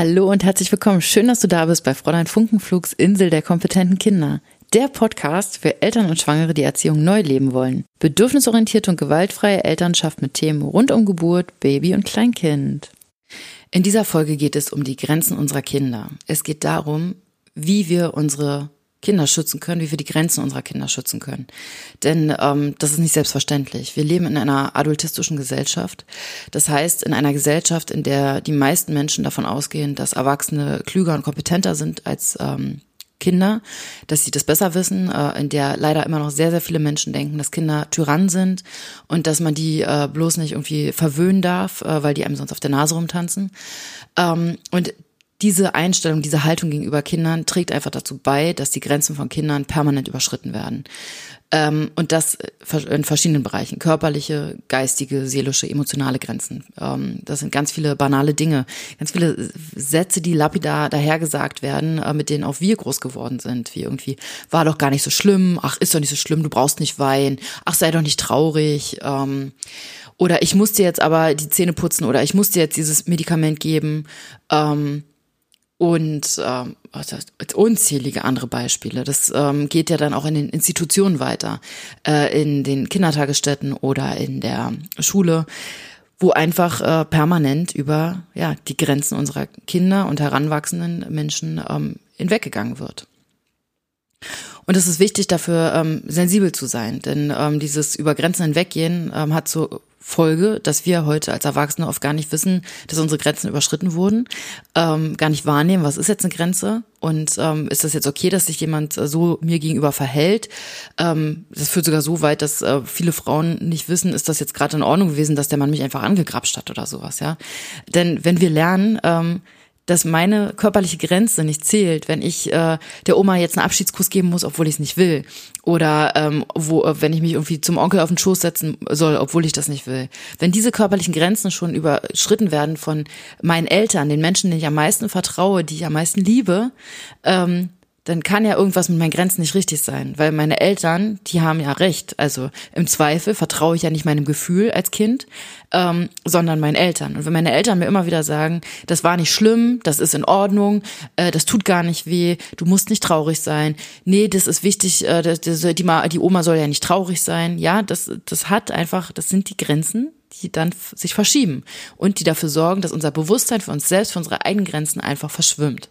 Hallo und herzlich willkommen. Schön, dass du da bist bei Fräulein Funkenflugs Insel der kompetenten Kinder. Der Podcast für Eltern und Schwangere, die Erziehung neu leben wollen. Bedürfnisorientierte und gewaltfreie Elternschaft mit Themen rund um Geburt, Baby und Kleinkind. In dieser Folge geht es um die Grenzen unserer Kinder. Es geht darum, wie wir unsere Kinder schützen können, wie wir die Grenzen unserer Kinder schützen können. Denn ähm, das ist nicht selbstverständlich. Wir leben in einer adultistischen Gesellschaft. Das heißt, in einer Gesellschaft, in der die meisten Menschen davon ausgehen, dass Erwachsene klüger und kompetenter sind als ähm, Kinder, dass sie das besser wissen, äh, in der leider immer noch sehr, sehr viele Menschen denken, dass Kinder Tyrannen sind und dass man die äh, bloß nicht irgendwie verwöhnen darf, äh, weil die einem sonst auf der Nase rumtanzen. Ähm, und diese Einstellung, diese Haltung gegenüber Kindern trägt einfach dazu bei, dass die Grenzen von Kindern permanent überschritten werden. Ähm, und das in verschiedenen Bereichen. Körperliche, geistige, seelische, emotionale Grenzen. Ähm, das sind ganz viele banale Dinge. Ganz viele Sätze, die lapidar dahergesagt werden, äh, mit denen auch wir groß geworden sind. Wie irgendwie, war doch gar nicht so schlimm. Ach, ist doch nicht so schlimm. Du brauchst nicht weinen. Ach, sei doch nicht traurig. Ähm, oder ich muss dir jetzt aber die Zähne putzen oder ich muss dir jetzt dieses Medikament geben. Und ähm, unzählige andere Beispiele. Das ähm, geht ja dann auch in den Institutionen weiter, äh, in den Kindertagesstätten oder in der Schule, wo einfach äh, permanent über ja die Grenzen unserer Kinder und heranwachsenden Menschen ähm, hinweggegangen wird. Und es ist wichtig, dafür ähm, sensibel zu sein, denn ähm, dieses über Grenzen hinweggehen ähm, hat so Folge, dass wir heute als Erwachsene oft gar nicht wissen, dass unsere Grenzen überschritten wurden, ähm, gar nicht wahrnehmen, was ist jetzt eine Grenze und ähm, ist das jetzt okay, dass sich jemand äh, so mir gegenüber verhält. Ähm, das führt sogar so weit, dass äh, viele Frauen nicht wissen, ist das jetzt gerade in Ordnung gewesen, dass der Mann mich einfach angegrapscht hat oder sowas, ja. Denn wenn wir lernen, ähm, dass meine körperliche Grenze nicht zählt, wenn ich äh, der Oma jetzt einen Abschiedskuss geben muss, obwohl ich es nicht will. Oder ähm, wo, äh, wenn ich mich irgendwie zum Onkel auf den Schoß setzen soll, obwohl ich das nicht will. Wenn diese körperlichen Grenzen schon überschritten werden von meinen Eltern, den Menschen, denen ich am meisten vertraue, die ich am meisten liebe, ähm, dann kann ja irgendwas mit meinen Grenzen nicht richtig sein, weil meine Eltern, die haben ja recht. Also im Zweifel vertraue ich ja nicht meinem Gefühl als Kind, ähm, sondern meinen Eltern. Und wenn meine Eltern mir immer wieder sagen, das war nicht schlimm, das ist in Ordnung, äh, das tut gar nicht weh, du musst nicht traurig sein, nee, das ist wichtig, äh, das, das, die, die Oma soll ja nicht traurig sein, ja, das, das hat einfach, das sind die Grenzen, die dann sich verschieben und die dafür sorgen, dass unser Bewusstsein für uns selbst, für unsere eigenen Grenzen einfach verschwimmt.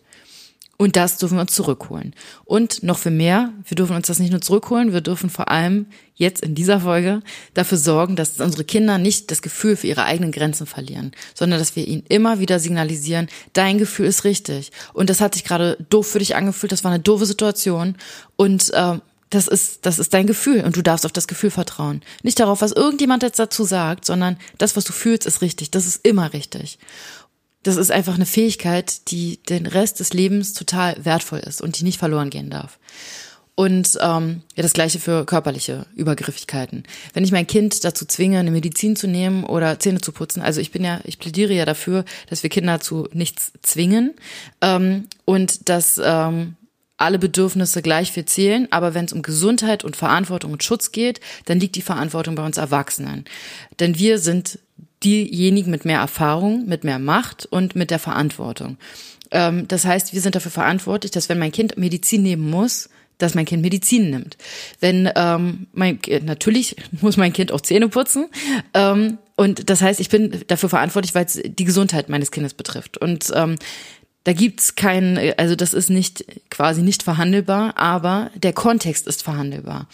Und das dürfen wir uns zurückholen. Und noch für mehr, wir dürfen uns das nicht nur zurückholen, wir dürfen vor allem jetzt in dieser Folge dafür sorgen, dass unsere Kinder nicht das Gefühl für ihre eigenen Grenzen verlieren, sondern dass wir ihnen immer wieder signalisieren, dein Gefühl ist richtig. Und das hat sich gerade doof für dich angefühlt, das war eine doofe Situation. Und äh, das ist, das ist dein Gefühl und du darfst auf das Gefühl vertrauen. Nicht darauf, was irgendjemand jetzt dazu sagt, sondern das, was du fühlst, ist richtig. Das ist immer richtig das ist einfach eine Fähigkeit, die den Rest des Lebens total wertvoll ist und die nicht verloren gehen darf. Und ähm, ja, das gleiche für körperliche Übergriffigkeiten. Wenn ich mein Kind dazu zwinge, eine Medizin zu nehmen oder Zähne zu putzen, also ich bin ja, ich plädiere ja dafür, dass wir Kinder zu nichts zwingen ähm, und dass ähm, alle Bedürfnisse gleich viel zählen, aber wenn es um Gesundheit und Verantwortung und Schutz geht, dann liegt die Verantwortung bei uns Erwachsenen. Denn wir sind diejenigen mit mehr Erfahrung, mit mehr Macht und mit der Verantwortung. Ähm, das heißt, wir sind dafür verantwortlich, dass wenn mein Kind Medizin nehmen muss, dass mein Kind Medizin nimmt. Wenn ähm, mein natürlich muss mein Kind auch Zähne putzen. Ähm, und das heißt, ich bin dafür verantwortlich, weil es die Gesundheit meines Kindes betrifft. Und ähm, da gibt's keinen, also das ist nicht quasi nicht verhandelbar, aber der Kontext ist verhandelbar.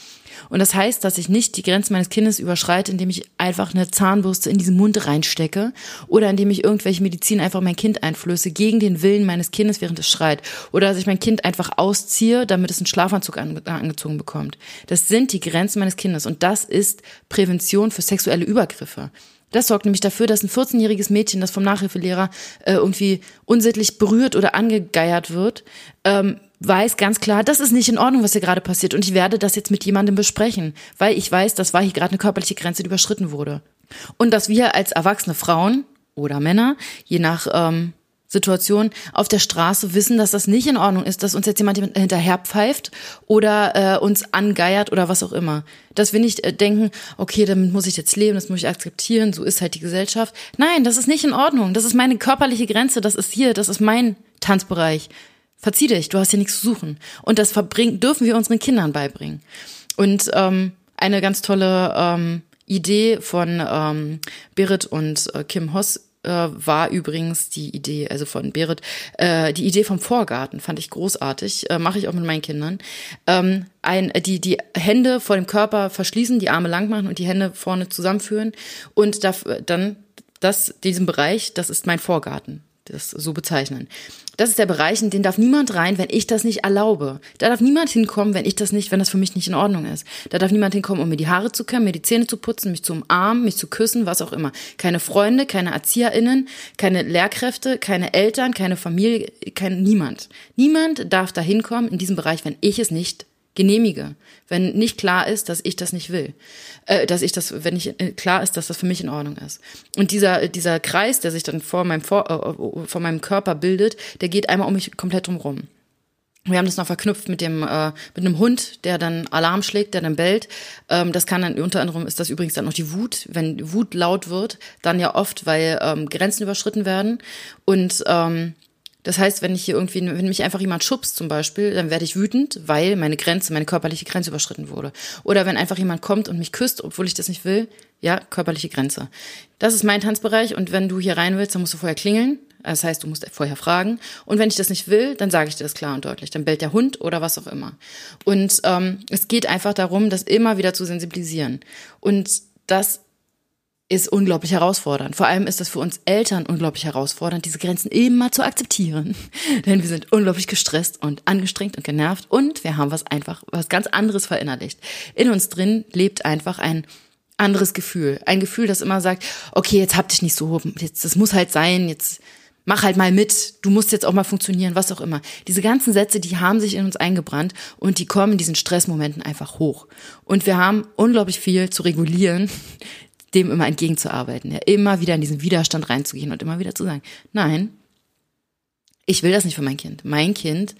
Und das heißt, dass ich nicht die Grenzen meines Kindes überschreite, indem ich einfach eine Zahnbürste in diesen Mund reinstecke oder indem ich irgendwelche Medizin einfach mein Kind einflöße gegen den Willen meines Kindes, während es schreit. Oder dass ich mein Kind einfach ausziehe, damit es einen Schlafanzug angezogen bekommt. Das sind die Grenzen meines Kindes und das ist Prävention für sexuelle Übergriffe. Das sorgt nämlich dafür, dass ein 14-jähriges Mädchen, das vom Nachhilfelehrer äh, irgendwie unsittlich berührt oder angegeiert wird, ähm, weiß ganz klar, das ist nicht in Ordnung, was hier gerade passiert. Und ich werde das jetzt mit jemandem besprechen, weil ich weiß, das war hier gerade eine körperliche Grenze, die überschritten wurde. Und dass wir als erwachsene Frauen oder Männer, je nach ähm, Situation auf der Straße wissen, dass das nicht in Ordnung ist, dass uns jetzt jemand hinterher pfeift oder äh, uns angeiert oder was auch immer. Dass wir nicht äh, denken, okay, damit muss ich jetzt leben, das muss ich akzeptieren, so ist halt die Gesellschaft. Nein, das ist nicht in Ordnung. Das ist meine körperliche Grenze, das ist hier, das ist mein Tanzbereich. Verzieh dich, du hast hier nichts zu suchen. Und das verbringen, dürfen wir unseren Kindern beibringen. Und ähm, eine ganz tolle ähm, Idee von ähm, Berit und äh, Kim Hoss äh, war übrigens die Idee, also von Berit, äh, die Idee vom Vorgarten fand ich großartig, äh, mache ich auch mit meinen Kindern. Ähm, ein, die, die Hände vor dem Körper verschließen, die Arme lang machen und die Hände vorne zusammenführen und da, dann das, diesen Bereich, das ist mein Vorgarten das so bezeichnen. Das ist der Bereich, in den darf niemand rein, wenn ich das nicht erlaube. Da darf niemand hinkommen, wenn ich das nicht, wenn das für mich nicht in Ordnung ist. Da darf niemand hinkommen, um mir die Haare zu kämmen, mir die Zähne zu putzen, mich zu umarmen, mich zu küssen, was auch immer. Keine Freunde, keine ErzieherInnen, keine Lehrkräfte, keine Eltern, keine Familie, kein niemand. Niemand darf da hinkommen in diesem Bereich, wenn ich es nicht genehmige, wenn nicht klar ist, dass ich das nicht will, äh, dass ich das, wenn nicht äh, klar ist, dass das für mich in Ordnung ist. Und dieser dieser Kreis, der sich dann vor meinem vor, äh, vor meinem Körper bildet, der geht einmal um mich komplett drumherum. Wir haben das noch verknüpft mit dem äh, mit einem Hund, der dann Alarm schlägt, der dann bellt. Ähm, das kann dann unter anderem ist das übrigens dann noch die Wut, wenn Wut laut wird, dann ja oft, weil ähm, Grenzen überschritten werden und ähm, das heißt, wenn ich hier irgendwie, wenn mich einfach jemand schubst zum Beispiel, dann werde ich wütend, weil meine Grenze, meine körperliche Grenze überschritten wurde. Oder wenn einfach jemand kommt und mich küsst, obwohl ich das nicht will, ja, körperliche Grenze. Das ist mein Tanzbereich und wenn du hier rein willst, dann musst du vorher klingeln. Das heißt, du musst vorher fragen. Und wenn ich das nicht will, dann sage ich dir das klar und deutlich. Dann bellt der Hund oder was auch immer. Und ähm, es geht einfach darum, das immer wieder zu sensibilisieren. Und das ist unglaublich herausfordernd. Vor allem ist das für uns Eltern unglaublich herausfordernd, diese Grenzen immer zu akzeptieren. Denn wir sind unglaublich gestresst und angestrengt und genervt und wir haben was einfach, was ganz anderes verinnerlicht. In uns drin lebt einfach ein anderes Gefühl. Ein Gefühl, das immer sagt, okay, jetzt hab dich nicht so, jetzt, das muss halt sein, jetzt mach halt mal mit, du musst jetzt auch mal funktionieren, was auch immer. Diese ganzen Sätze, die haben sich in uns eingebrannt und die kommen in diesen Stressmomenten einfach hoch. Und wir haben unglaublich viel zu regulieren, dem immer entgegenzuarbeiten, ja, immer wieder in diesen Widerstand reinzugehen und immer wieder zu sagen, nein, ich will das nicht für mein Kind. Mein Kind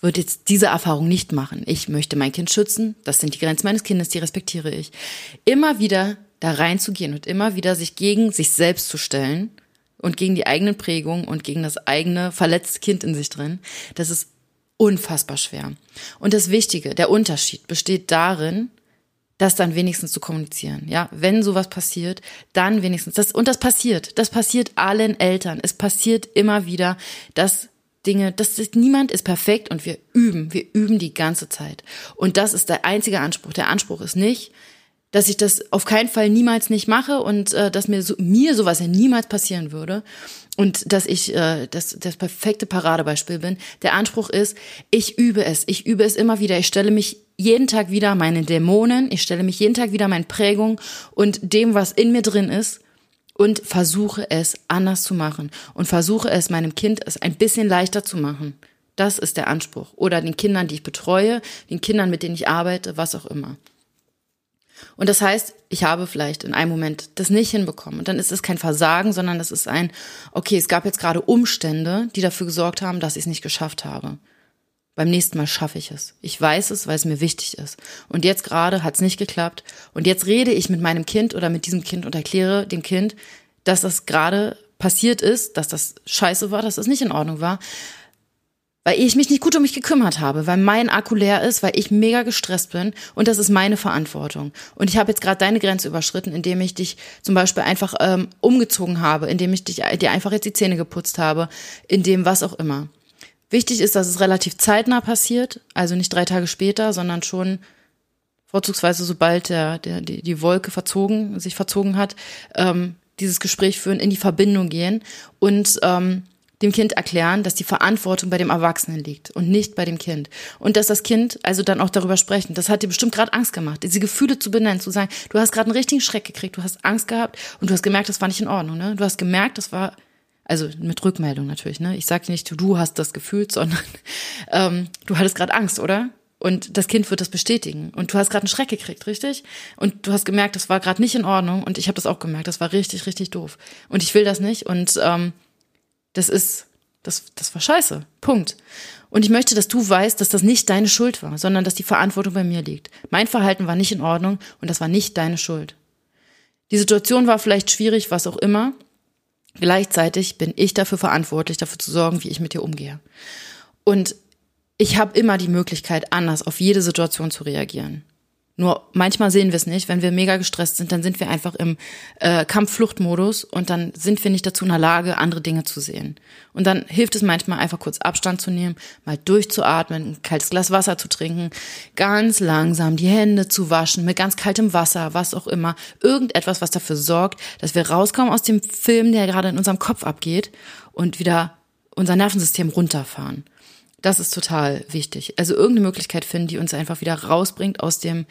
wird jetzt diese Erfahrung nicht machen. Ich möchte mein Kind schützen. Das sind die Grenzen meines Kindes, die respektiere ich. Immer wieder da reinzugehen und immer wieder sich gegen sich selbst zu stellen und gegen die eigenen Prägungen und gegen das eigene verletzte Kind in sich drin, das ist unfassbar schwer. Und das Wichtige, der Unterschied besteht darin, das dann wenigstens zu kommunizieren. Ja, wenn sowas passiert, dann wenigstens das und das passiert. Das passiert allen Eltern. Es passiert immer wieder, dass Dinge, das ist, niemand ist perfekt und wir üben, wir üben die ganze Zeit. Und das ist der einzige Anspruch. Der Anspruch ist nicht, dass ich das auf keinen Fall niemals nicht mache und äh, dass mir so, mir sowas ja niemals passieren würde und dass ich äh, das, das perfekte Paradebeispiel bin. Der Anspruch ist, ich übe es, ich übe es immer wieder, ich stelle mich jeden Tag wieder meine Dämonen, ich stelle mich jeden Tag wieder meinen Prägungen und dem, was in mir drin ist und versuche es anders zu machen und versuche es meinem Kind es ein bisschen leichter zu machen. Das ist der Anspruch. Oder den Kindern, die ich betreue, den Kindern, mit denen ich arbeite, was auch immer. Und das heißt, ich habe vielleicht in einem Moment das nicht hinbekommen. Und dann ist es kein Versagen, sondern das ist ein, okay, es gab jetzt gerade Umstände, die dafür gesorgt haben, dass ich es nicht geschafft habe. Beim nächsten Mal schaffe ich es. Ich weiß es, weil es mir wichtig ist. Und jetzt gerade hat es nicht geklappt. Und jetzt rede ich mit meinem Kind oder mit diesem Kind und erkläre dem Kind, dass das gerade passiert ist, dass das scheiße war, dass das nicht in Ordnung war. Weil ich mich nicht gut um mich gekümmert habe, weil mein Akku leer ist, weil ich mega gestresst bin und das ist meine Verantwortung. Und ich habe jetzt gerade deine Grenze überschritten, indem ich dich zum Beispiel einfach ähm, umgezogen habe, indem ich dich dir einfach jetzt die Zähne geputzt habe, indem was auch immer. Wichtig ist, dass es relativ zeitnah passiert, also nicht drei Tage später, sondern schon vorzugsweise sobald der, der, die, die Wolke verzogen, sich verzogen hat, ähm, dieses Gespräch führen, in die Verbindung gehen und ähm, dem Kind erklären, dass die Verantwortung bei dem Erwachsenen liegt und nicht bei dem Kind. Und dass das Kind also dann auch darüber sprechen. Das hat dir bestimmt gerade Angst gemacht, diese Gefühle zu benennen, zu sagen, du hast gerade einen richtigen Schreck gekriegt, du hast Angst gehabt und du hast gemerkt, das war nicht in Ordnung. Ne? Du hast gemerkt, das war also mit Rückmeldung natürlich, ne? Ich sage nicht, du hast das gefühlt, sondern ähm, du hattest gerade Angst, oder? Und das Kind wird das bestätigen. Und du hast gerade einen Schreck gekriegt, richtig? Und du hast gemerkt, das war gerade nicht in Ordnung. Und ich habe das auch gemerkt, das war richtig, richtig doof. Und ich will das nicht. Und ähm, das ist Das, das war scheiße. Punkt. Und ich möchte, dass du weißt, dass das nicht deine Schuld war, sondern dass die Verantwortung bei mir liegt. Mein Verhalten war nicht in Ordnung und das war nicht deine Schuld. Die Situation war vielleicht schwierig, was auch immer. Gleichzeitig bin ich dafür verantwortlich, dafür zu sorgen, wie ich mit dir umgehe. Und ich habe immer die Möglichkeit, anders auf jede Situation zu reagieren. Nur manchmal sehen wir es nicht. Wenn wir mega gestresst sind, dann sind wir einfach im äh, Kampf-Flucht-Modus und dann sind wir nicht dazu in der Lage, andere Dinge zu sehen. Und dann hilft es manchmal einfach kurz Abstand zu nehmen, mal durchzuatmen, ein kaltes Glas Wasser zu trinken, ganz langsam die Hände zu waschen mit ganz kaltem Wasser, was auch immer. Irgendetwas, was dafür sorgt, dass wir rauskommen aus dem Film, der gerade in unserem Kopf abgeht und wieder unser Nervensystem runterfahren. Das ist total wichtig. Also irgendeine Möglichkeit finden, die uns einfach wieder rausbringt aus dem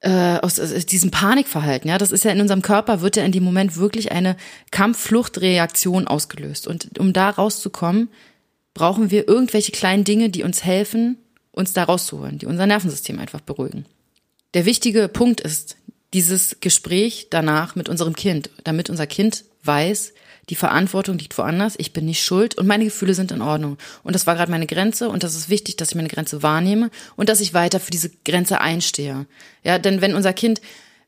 äh, aus, aus diesem Panikverhalten. Ja, das ist ja in unserem Körper wird ja in dem Moment wirklich eine Kampf-Flucht-Reaktion ausgelöst. Und um da rauszukommen, brauchen wir irgendwelche kleinen Dinge, die uns helfen, uns da rauszuholen, die unser Nervensystem einfach beruhigen. Der wichtige Punkt ist dieses Gespräch danach mit unserem Kind, damit unser Kind weiß, die Verantwortung liegt woanders, ich bin nicht schuld und meine Gefühle sind in Ordnung. Und das war gerade meine Grenze und das ist wichtig, dass ich meine Grenze wahrnehme und dass ich weiter für diese Grenze einstehe. Ja, denn wenn unser Kind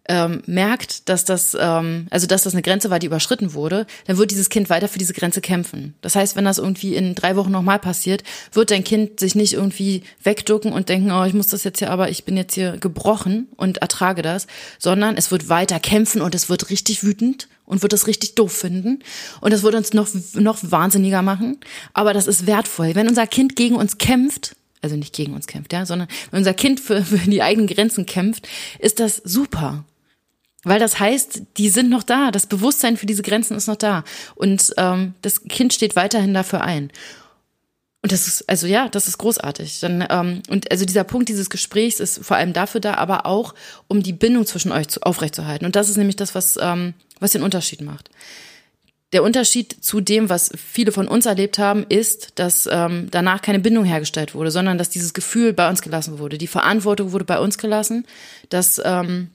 ähm, merkt, dass das, ähm, also dass das eine Grenze war, die überschritten wurde, dann wird dieses Kind weiter für diese Grenze kämpfen. Das heißt, wenn das irgendwie in drei Wochen nochmal passiert, wird dein Kind sich nicht irgendwie wegducken und denken, oh, ich muss das jetzt hier, aber ich bin jetzt hier gebrochen und ertrage das, sondern es wird weiter kämpfen und es wird richtig wütend und wird das richtig doof finden und das wird uns noch noch wahnsinniger machen, aber das ist wertvoll. Wenn unser Kind gegen uns kämpft, also nicht gegen uns kämpft, ja, sondern wenn unser Kind für, für die eigenen Grenzen kämpft, ist das super. Weil das heißt, die sind noch da. Das Bewusstsein für diese Grenzen ist noch da. Und ähm, das Kind steht weiterhin dafür ein. Und das ist, also ja, das ist großartig. Dann, ähm, und also dieser Punkt dieses Gesprächs ist vor allem dafür da, aber auch, um die Bindung zwischen euch zu, aufrechtzuerhalten. Und das ist nämlich das, was, ähm, was den Unterschied macht. Der Unterschied zu dem, was viele von uns erlebt haben, ist, dass ähm, danach keine Bindung hergestellt wurde, sondern dass dieses Gefühl bei uns gelassen wurde. Die Verantwortung wurde bei uns gelassen, dass ähm,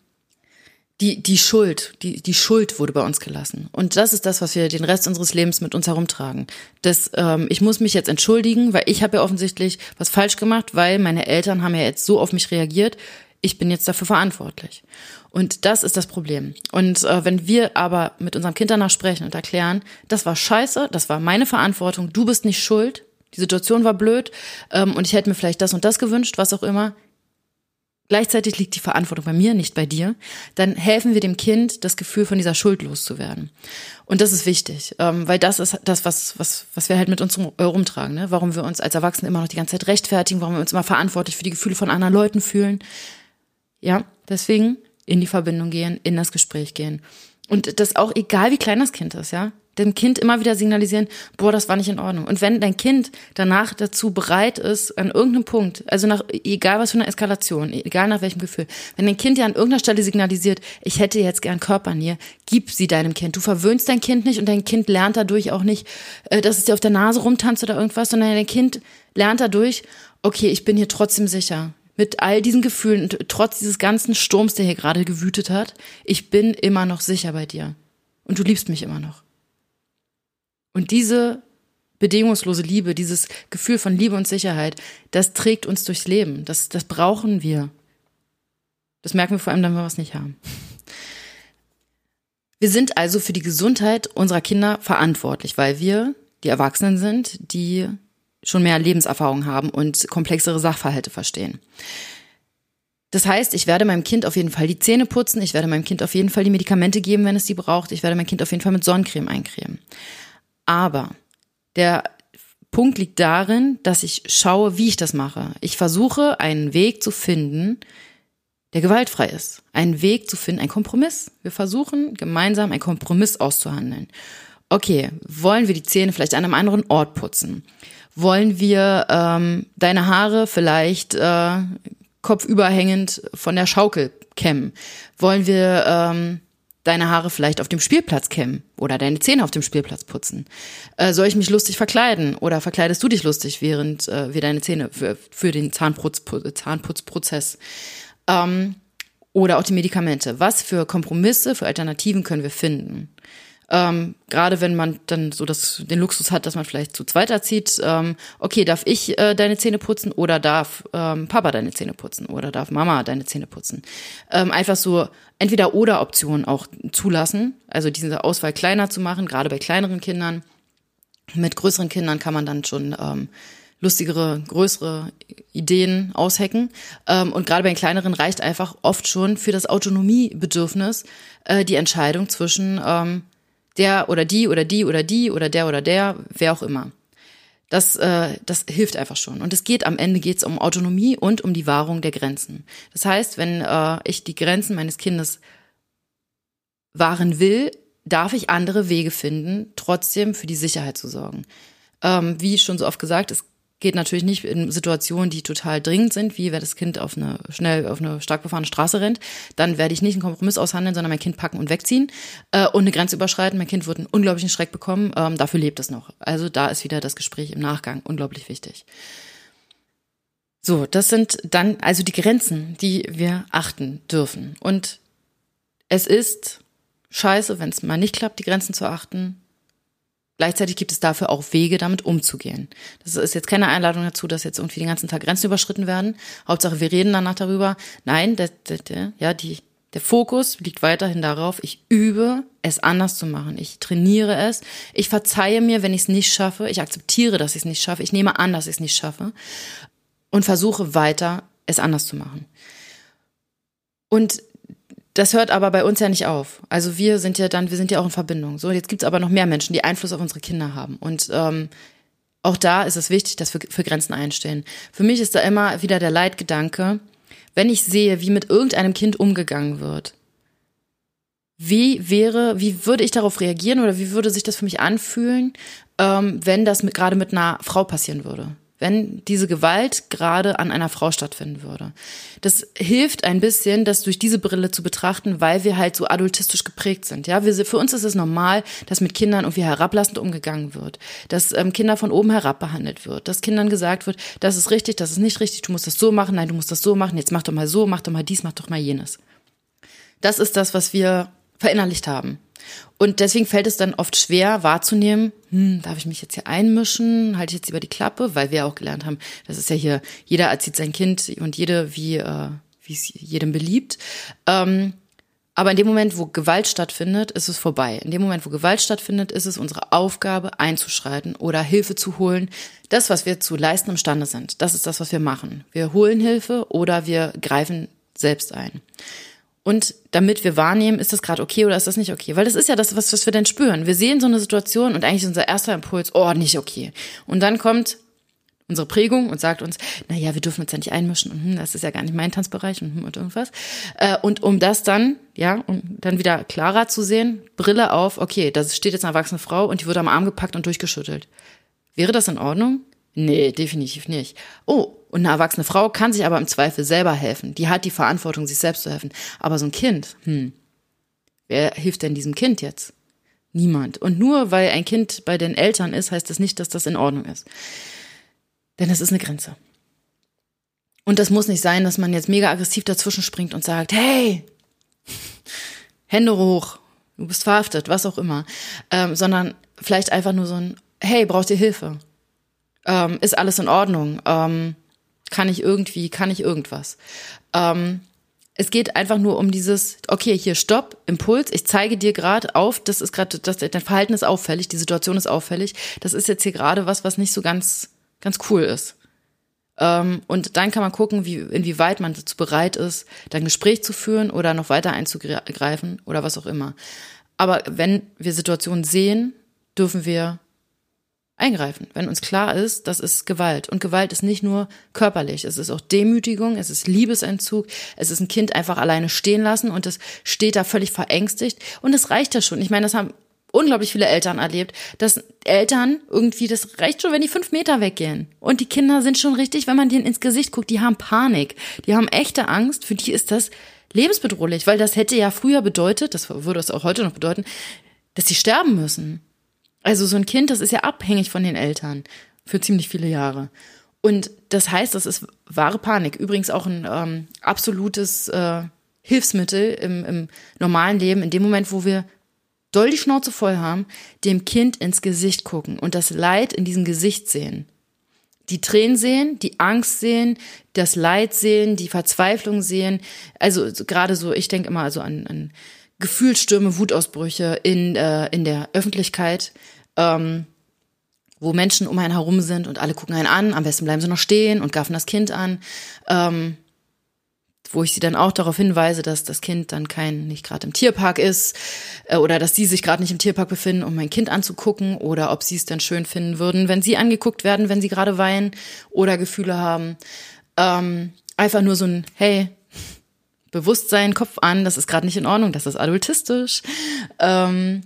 die, die Schuld, die, die Schuld wurde bei uns gelassen. Und das ist das, was wir den Rest unseres Lebens mit uns herumtragen. Das, ähm, ich muss mich jetzt entschuldigen, weil ich habe ja offensichtlich was falsch gemacht, weil meine Eltern haben ja jetzt so auf mich reagiert. Ich bin jetzt dafür verantwortlich. Und das ist das Problem. Und äh, wenn wir aber mit unserem Kind danach sprechen und erklären, das war scheiße, das war meine Verantwortung, du bist nicht schuld, die Situation war blöd ähm, und ich hätte mir vielleicht das und das gewünscht, was auch immer, gleichzeitig liegt die Verantwortung bei mir, nicht bei dir, dann helfen wir dem Kind, das Gefühl von dieser Schuld loszuwerden. Und das ist wichtig, ähm, weil das ist das, was, was, was wir halt mit uns äh, rumtragen, ne? warum wir uns als Erwachsene immer noch die ganze Zeit rechtfertigen, warum wir uns immer verantwortlich für die Gefühle von anderen Leuten fühlen. Ja, deswegen in die Verbindung gehen, in das Gespräch gehen. Und das auch egal, wie klein das Kind ist, ja dem Kind immer wieder signalisieren, boah, das war nicht in Ordnung. Und wenn dein Kind danach dazu bereit ist, an irgendeinem Punkt, also nach, egal was für eine Eskalation, egal nach welchem Gefühl, wenn dein Kind dir an irgendeiner Stelle signalisiert, ich hätte jetzt gern Körpernähe, gib sie deinem Kind. Du verwöhnst dein Kind nicht und dein Kind lernt dadurch auch nicht, äh, dass es dir auf der Nase rumtanzt oder irgendwas, sondern dein Kind lernt dadurch, okay, ich bin hier trotzdem sicher. Mit all diesen Gefühlen und trotz dieses ganzen Sturms, der hier gerade gewütet hat, ich bin immer noch sicher bei dir. Und du liebst mich immer noch. Und diese bedingungslose Liebe, dieses Gefühl von Liebe und Sicherheit, das trägt uns durchs Leben. Das, das brauchen wir. Das merken wir vor allem, wenn wir was nicht haben. Wir sind also für die Gesundheit unserer Kinder verantwortlich, weil wir die Erwachsenen sind, die schon mehr Lebenserfahrung haben und komplexere Sachverhalte verstehen. Das heißt, ich werde meinem Kind auf jeden Fall die Zähne putzen, ich werde meinem Kind auf jeden Fall die Medikamente geben, wenn es die braucht, ich werde mein Kind auf jeden Fall mit Sonnencreme eincremen. Aber der Punkt liegt darin, dass ich schaue, wie ich das mache. Ich versuche, einen Weg zu finden, der gewaltfrei ist. Einen Weg zu finden, ein Kompromiss. Wir versuchen gemeinsam einen Kompromiss auszuhandeln. Okay, wollen wir die Zähne vielleicht an einem anderen Ort putzen? Wollen wir ähm, deine Haare vielleicht äh, kopfüberhängend von der Schaukel kämmen? Wollen wir ähm, deine Haare vielleicht auf dem Spielplatz kämmen oder deine Zähne auf dem Spielplatz putzen? Äh, soll ich mich lustig verkleiden oder verkleidest du dich lustig, während äh, wir deine Zähne für, für den Zahnputz, Zahnputzprozess? Ähm, oder auch die Medikamente. Was für Kompromisse, für Alternativen können wir finden? Ähm, Gerade wenn man dann so das, den Luxus hat, dass man vielleicht zu zweit erzieht, ähm, okay, darf ich äh, deine Zähne putzen oder darf ähm, Papa deine Zähne putzen oder darf Mama deine Zähne putzen? Ähm, einfach so entweder oder Optionen auch zulassen, also diese Auswahl kleiner zu machen, gerade bei kleineren Kindern. Mit größeren Kindern kann man dann schon ähm, lustigere, größere Ideen aushacken. Ähm, und gerade bei den kleineren reicht einfach oft schon für das Autonomiebedürfnis äh, die Entscheidung zwischen ähm, der oder die oder die oder die oder der oder der, wer auch immer. Das, äh, das hilft einfach schon. Und es geht am Ende geht's um Autonomie und um die Wahrung der Grenzen. Das heißt, wenn äh, ich die Grenzen meines Kindes wahren will, darf ich andere Wege finden, trotzdem für die Sicherheit zu sorgen. Ähm, wie schon so oft gesagt, es geht natürlich nicht in Situationen, die total dringend sind, wie wenn das Kind auf eine schnell auf eine stark befahrene Straße rennt, dann werde ich nicht einen Kompromiss aushandeln, sondern mein Kind packen und wegziehen äh, und eine Grenze überschreiten. Mein Kind wird einen unglaublichen Schreck bekommen. Ähm, dafür lebt es noch. Also da ist wieder das Gespräch im Nachgang unglaublich wichtig. So, das sind dann also die Grenzen, die wir achten dürfen. Und es ist scheiße, wenn es mal nicht klappt, die Grenzen zu achten. Gleichzeitig gibt es dafür auch Wege, damit umzugehen. Das ist jetzt keine Einladung dazu, dass jetzt irgendwie den ganzen Tag Grenzen überschritten werden. Hauptsache, wir reden danach darüber. Nein, der, der, der, ja, die, der Fokus liegt weiterhin darauf, ich übe, es anders zu machen. Ich trainiere es. Ich verzeihe mir, wenn ich es nicht schaffe. Ich akzeptiere, dass ich es nicht schaffe. Ich nehme an, dass ich es nicht schaffe. Und versuche weiter, es anders zu machen. Und das hört aber bei uns ja nicht auf. Also wir sind ja dann, wir sind ja auch in Verbindung. So, jetzt gibt's aber noch mehr Menschen, die Einfluss auf unsere Kinder haben. Und ähm, auch da ist es wichtig, dass wir für Grenzen einstehen. Für mich ist da immer wieder der Leitgedanke, wenn ich sehe, wie mit irgendeinem Kind umgegangen wird, wie wäre, wie würde ich darauf reagieren oder wie würde sich das für mich anfühlen, ähm, wenn das mit, gerade mit einer Frau passieren würde? Wenn diese Gewalt gerade an einer Frau stattfinden würde. Das hilft ein bisschen, das durch diese Brille zu betrachten, weil wir halt so adultistisch geprägt sind. Ja, wir, für uns ist es normal, dass mit Kindern irgendwie herablassend umgegangen wird, dass ähm, Kinder von oben herab behandelt wird, dass Kindern gesagt wird, das ist richtig, das ist nicht richtig, du musst das so machen, nein, du musst das so machen, jetzt mach doch mal so, mach doch mal dies, mach doch mal jenes. Das ist das, was wir verinnerlicht haben. Und deswegen fällt es dann oft schwer wahrzunehmen, hm, darf ich mich jetzt hier einmischen, halte ich jetzt lieber die Klappe, weil wir auch gelernt haben, das ist ja hier, jeder erzieht sein Kind und jede, wie, äh, es jedem beliebt. Ähm, aber in dem Moment, wo Gewalt stattfindet, ist es vorbei. In dem Moment, wo Gewalt stattfindet, ist es unsere Aufgabe, einzuschreiten oder Hilfe zu holen. Das, was wir zu leisten imstande sind, das ist das, was wir machen. Wir holen Hilfe oder wir greifen selbst ein. Und damit wir wahrnehmen, ist das gerade okay oder ist das nicht okay? Weil das ist ja das, was, was wir denn spüren. Wir sehen so eine Situation und eigentlich ist unser erster Impuls, oh, nicht okay. Und dann kommt unsere Prägung und sagt uns, na ja, wir dürfen uns ja nicht einmischen und hm, das ist ja gar nicht mein Tanzbereich und, hm, und irgendwas. Äh, und um das dann, ja, um dann wieder klarer zu sehen, Brille auf, okay, da steht jetzt eine erwachsene Frau und die wird am Arm gepackt und durchgeschüttelt. Wäre das in Ordnung? Nee, definitiv nicht. Oh, und eine erwachsene Frau kann sich aber im Zweifel selber helfen. Die hat die Verantwortung, sich selbst zu helfen. Aber so ein Kind, hm, wer hilft denn diesem Kind jetzt? Niemand. Und nur weil ein Kind bei den Eltern ist, heißt das nicht, dass das in Ordnung ist. Denn es ist eine Grenze. Und das muss nicht sein, dass man jetzt mega aggressiv dazwischen springt und sagt, hey, Hände hoch, du bist verhaftet, was auch immer. Ähm, sondern vielleicht einfach nur so ein, hey, brauchst du Hilfe? Ähm, ist alles in Ordnung? Ähm, kann ich irgendwie, kann ich irgendwas? Ähm, es geht einfach nur um dieses, okay, hier Stopp, Impuls, ich zeige dir gerade auf, das ist gerade, dein Verhalten ist auffällig, die Situation ist auffällig, das ist jetzt hier gerade was, was nicht so ganz, ganz cool ist. Ähm, und dann kann man gucken, wie, inwieweit man dazu bereit ist, da ein Gespräch zu führen oder noch weiter einzugreifen oder was auch immer. Aber wenn wir Situationen sehen, dürfen wir eingreifen, wenn uns klar ist, das ist Gewalt. Und Gewalt ist nicht nur körperlich, es ist auch Demütigung, es ist Liebesentzug, es ist ein Kind einfach alleine stehen lassen und es steht da völlig verängstigt. Und es reicht ja schon. Ich meine, das haben unglaublich viele Eltern erlebt, dass Eltern irgendwie, das reicht schon, wenn die fünf Meter weggehen. Und die Kinder sind schon richtig, wenn man denen ins Gesicht guckt, die haben Panik. Die haben echte Angst. Für die ist das lebensbedrohlich, weil das hätte ja früher bedeutet, das würde es auch heute noch bedeuten, dass sie sterben müssen. Also so ein Kind, das ist ja abhängig von den Eltern für ziemlich viele Jahre. Und das heißt, das ist wahre Panik. Übrigens auch ein ähm, absolutes äh, Hilfsmittel im, im normalen Leben, in dem Moment, wo wir doll die Schnauze voll haben, dem Kind ins Gesicht gucken und das Leid in diesem Gesicht sehen. Die Tränen sehen, die Angst sehen, das Leid sehen, die Verzweiflung sehen. Also gerade so, ich denke immer also an, an Gefühlsstürme, Wutausbrüche in, äh, in der Öffentlichkeit. Ähm, wo Menschen um einen herum sind und alle gucken einen an, am besten bleiben sie noch stehen und gaffen das Kind an. Ähm, wo ich sie dann auch darauf hinweise, dass das Kind dann kein, nicht gerade im Tierpark ist äh, oder dass sie sich gerade nicht im Tierpark befinden, um mein Kind anzugucken oder ob sie es dann schön finden würden, wenn sie angeguckt werden, wenn sie gerade weinen oder Gefühle haben. Ähm, einfach nur so ein, hey, Bewusstsein, Kopf an, das ist gerade nicht in Ordnung, das ist adultistisch. Ähm,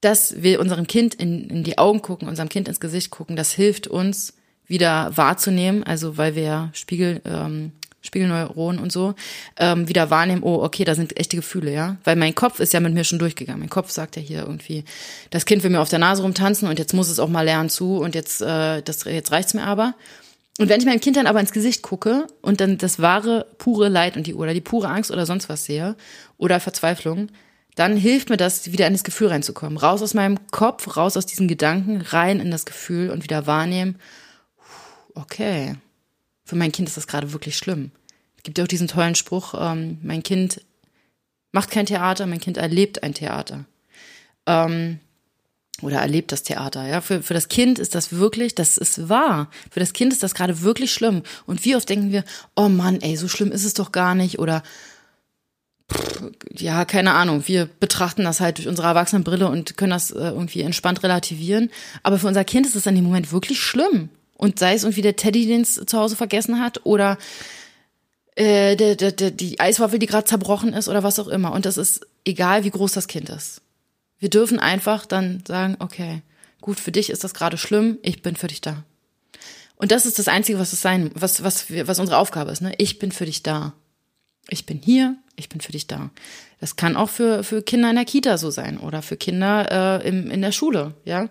dass wir unserem Kind in, in die Augen gucken, unserem Kind ins Gesicht gucken, das hilft uns wieder wahrzunehmen, also weil wir Spiegel, ähm, Spiegelneuronen und so, ähm, wieder wahrnehmen, oh, okay, da sind echte Gefühle, ja. Weil mein Kopf ist ja mit mir schon durchgegangen. Mein Kopf sagt ja hier irgendwie, das Kind will mir auf der Nase rumtanzen und jetzt muss es auch mal lernen zu und jetzt, äh, das, jetzt reicht's mir aber. Und wenn ich meinem Kind dann aber ins Gesicht gucke und dann das wahre, pure Leid und die oder die pure Angst oder sonst was sehe oder Verzweiflung, dann hilft mir das, wieder in das Gefühl reinzukommen. Raus aus meinem Kopf, raus aus diesen Gedanken, rein in das Gefühl und wieder wahrnehmen, okay, für mein Kind ist das gerade wirklich schlimm. Es gibt ja auch diesen tollen Spruch, ähm, mein Kind macht kein Theater, mein Kind erlebt ein Theater. Ähm, oder erlebt das Theater. Ja, für, für das Kind ist das wirklich, das ist wahr. Für das Kind ist das gerade wirklich schlimm. Und wie oft denken wir, oh Mann, ey, so schlimm ist es doch gar nicht. Oder ja, keine Ahnung, wir betrachten das halt durch unsere Erwachsenenbrille und können das äh, irgendwie entspannt relativieren. Aber für unser Kind ist es in dem Moment wirklich schlimm. Und sei es irgendwie der Teddy, den es zu Hause vergessen hat, oder äh, der, der, der, die Eiswaffel, die gerade zerbrochen ist, oder was auch immer. Und das ist egal, wie groß das Kind ist. Wir dürfen einfach dann sagen, okay, gut, für dich ist das gerade schlimm, ich bin für dich da. Und das ist das Einzige, was es sein, was, was, was unsere Aufgabe ist, ne? Ich bin für dich da. Ich bin hier, ich bin für dich da. Das kann auch für, für Kinder in der Kita so sein oder für Kinder äh, im, in der Schule, ja.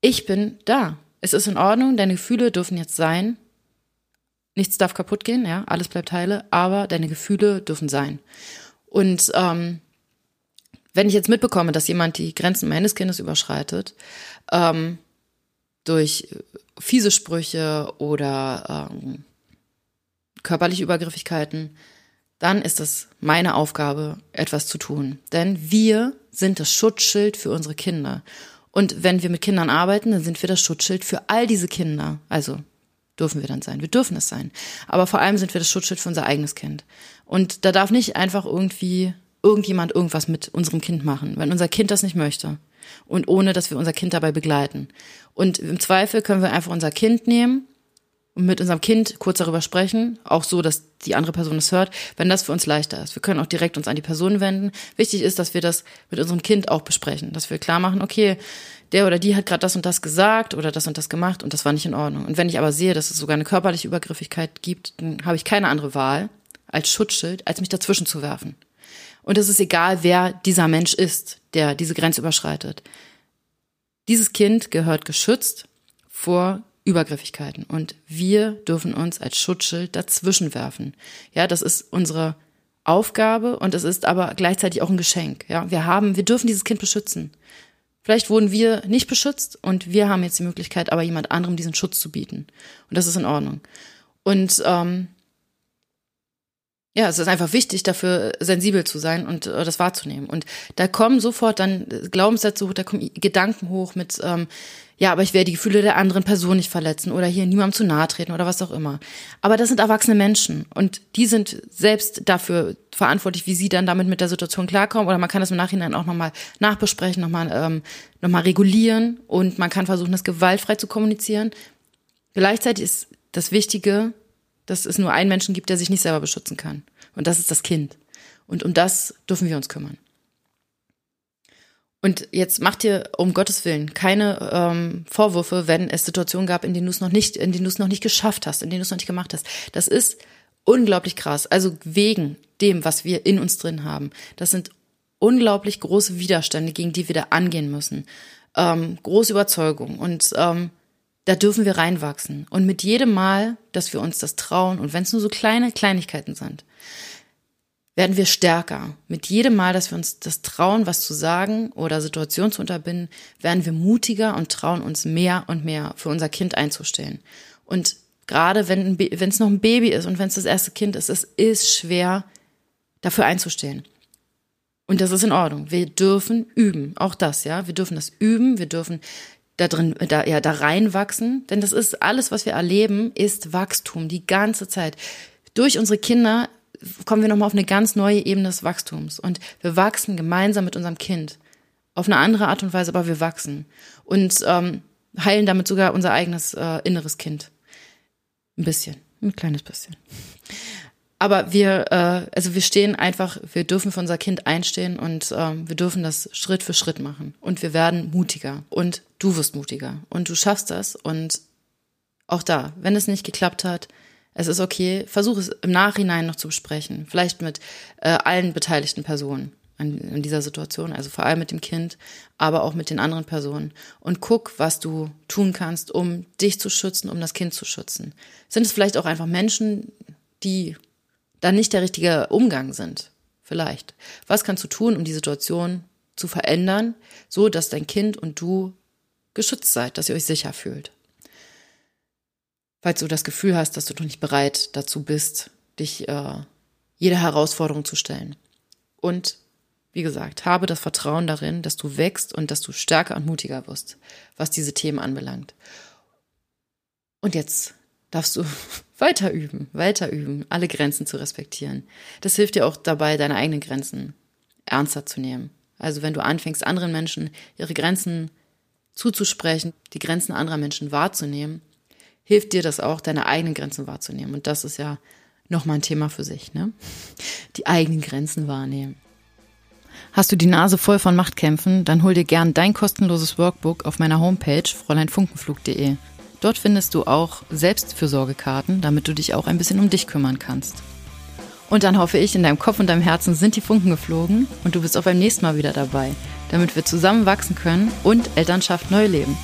Ich bin da. Es ist in Ordnung, deine Gefühle dürfen jetzt sein. Nichts darf kaputt gehen, ja, alles bleibt heile, aber deine Gefühle dürfen sein. Und ähm, wenn ich jetzt mitbekomme, dass jemand die Grenzen meines Kindes überschreitet, ähm, durch fiese Sprüche oder ähm, körperliche Übergriffigkeiten, dann ist es meine Aufgabe, etwas zu tun. Denn wir sind das Schutzschild für unsere Kinder. Und wenn wir mit Kindern arbeiten, dann sind wir das Schutzschild für all diese Kinder. Also dürfen wir dann sein. Wir dürfen es sein. Aber vor allem sind wir das Schutzschild für unser eigenes Kind. Und da darf nicht einfach irgendwie irgendjemand irgendwas mit unserem Kind machen, wenn unser Kind das nicht möchte. Und ohne, dass wir unser Kind dabei begleiten. Und im Zweifel können wir einfach unser Kind nehmen und mit unserem Kind kurz darüber sprechen, auch so, dass die andere Person es hört, wenn das für uns leichter ist. Wir können auch direkt uns an die Person wenden. Wichtig ist, dass wir das mit unserem Kind auch besprechen, dass wir klar machen, okay, der oder die hat gerade das und das gesagt oder das und das gemacht und das war nicht in Ordnung. Und wenn ich aber sehe, dass es sogar eine körperliche Übergriffigkeit gibt, dann habe ich keine andere Wahl als Schutzschild, als mich dazwischen zu werfen. Und es ist egal, wer dieser Mensch ist, der diese Grenze überschreitet. Dieses Kind gehört geschützt vor Übergriffigkeiten. Und wir dürfen uns als Schutzschild dazwischen werfen. Ja, das ist unsere Aufgabe und es ist aber gleichzeitig auch ein Geschenk. Ja, wir haben, wir dürfen dieses Kind beschützen. Vielleicht wurden wir nicht beschützt und wir haben jetzt die Möglichkeit, aber jemand anderem diesen Schutz zu bieten. Und das ist in Ordnung. Und ähm, ja, es ist einfach wichtig, dafür sensibel zu sein und äh, das wahrzunehmen. Und da kommen sofort dann Glaubenssätze hoch, da kommen Gedanken hoch mit, ähm, ja, aber ich werde die Gefühle der anderen Person nicht verletzen oder hier niemandem zu nahe treten oder was auch immer. Aber das sind erwachsene Menschen und die sind selbst dafür verantwortlich, wie sie dann damit mit der Situation klarkommen. Oder man kann das im Nachhinein auch nochmal nachbesprechen, nochmal ähm, noch regulieren und man kann versuchen, das gewaltfrei zu kommunizieren. Gleichzeitig ist das Wichtige, dass es nur einen Menschen gibt, der sich nicht selber beschützen kann. Und das ist das Kind. Und um das dürfen wir uns kümmern. Und jetzt macht dir um Gottes Willen keine ähm, Vorwürfe, wenn es Situationen gab, in denen du es noch nicht, in denen du es noch nicht geschafft hast, in denen du es noch nicht gemacht hast. Das ist unglaublich krass. Also wegen dem, was wir in uns drin haben. Das sind unglaublich große Widerstände, gegen die wir da angehen müssen. Ähm, große Überzeugung. Und ähm, da dürfen wir reinwachsen. Und mit jedem Mal, dass wir uns das trauen, und wenn es nur so kleine Kleinigkeiten sind, werden wir stärker. Mit jedem Mal, dass wir uns das trauen, was zu sagen oder Situationen zu unterbinden, werden wir mutiger und trauen uns mehr und mehr für unser Kind einzustellen. Und gerade wenn es noch ein Baby ist und wenn es das erste Kind ist, es ist schwer, dafür einzustellen. Und das ist in Ordnung. Wir dürfen üben. Auch das, ja. Wir dürfen das üben. Wir dürfen da drin, da, ja, da reinwachsen. Denn das ist alles, was wir erleben, ist Wachstum die ganze Zeit. Durch unsere Kinder kommen wir nochmal auf eine ganz neue Ebene des Wachstums. Und wir wachsen gemeinsam mit unserem Kind. Auf eine andere Art und Weise, aber wir wachsen. Und ähm, heilen damit sogar unser eigenes äh, inneres Kind. Ein bisschen. Ein kleines bisschen. Aber wir, äh, also wir stehen einfach, wir dürfen für unser Kind einstehen und ähm, wir dürfen das Schritt für Schritt machen. Und wir werden mutiger. Und du wirst mutiger. Und du schaffst das. Und auch da, wenn es nicht geklappt hat, es ist okay, versuch es im Nachhinein noch zu besprechen. Vielleicht mit äh, allen beteiligten Personen an, dieser Situation, also vor allem mit dem Kind, aber auch mit den anderen Personen. Und guck, was du tun kannst, um dich zu schützen, um das Kind zu schützen. Sind es vielleicht auch einfach Menschen, die dann nicht der richtige Umgang sind. Vielleicht. Was kannst du tun, um die Situation zu verändern, so dass dein Kind und du geschützt seid, dass ihr euch sicher fühlt? Falls du das Gefühl hast, dass du noch nicht bereit dazu bist, dich äh, jeder Herausforderung zu stellen. Und wie gesagt, habe das Vertrauen darin, dass du wächst und dass du stärker und mutiger wirst, was diese Themen anbelangt. Und jetzt darfst du weiter üben, weiter üben, alle Grenzen zu respektieren. Das hilft dir auch dabei, deine eigenen Grenzen ernster zu nehmen. Also wenn du anfängst, anderen Menschen ihre Grenzen zuzusprechen, die Grenzen anderer Menschen wahrzunehmen, hilft dir das auch, deine eigenen Grenzen wahrzunehmen. Und das ist ja nochmal ein Thema für sich, ne? Die eigenen Grenzen wahrnehmen. Hast du die Nase voll von Machtkämpfen, dann hol dir gern dein kostenloses Workbook auf meiner Homepage fräuleinfunkenflug.de. Dort findest du auch Selbstfürsorgekarten, damit du dich auch ein bisschen um dich kümmern kannst. Und dann hoffe ich, in deinem Kopf und deinem Herzen sind die Funken geflogen und du bist auch beim nächsten Mal wieder dabei, damit wir zusammen wachsen können und Elternschaft neu leben.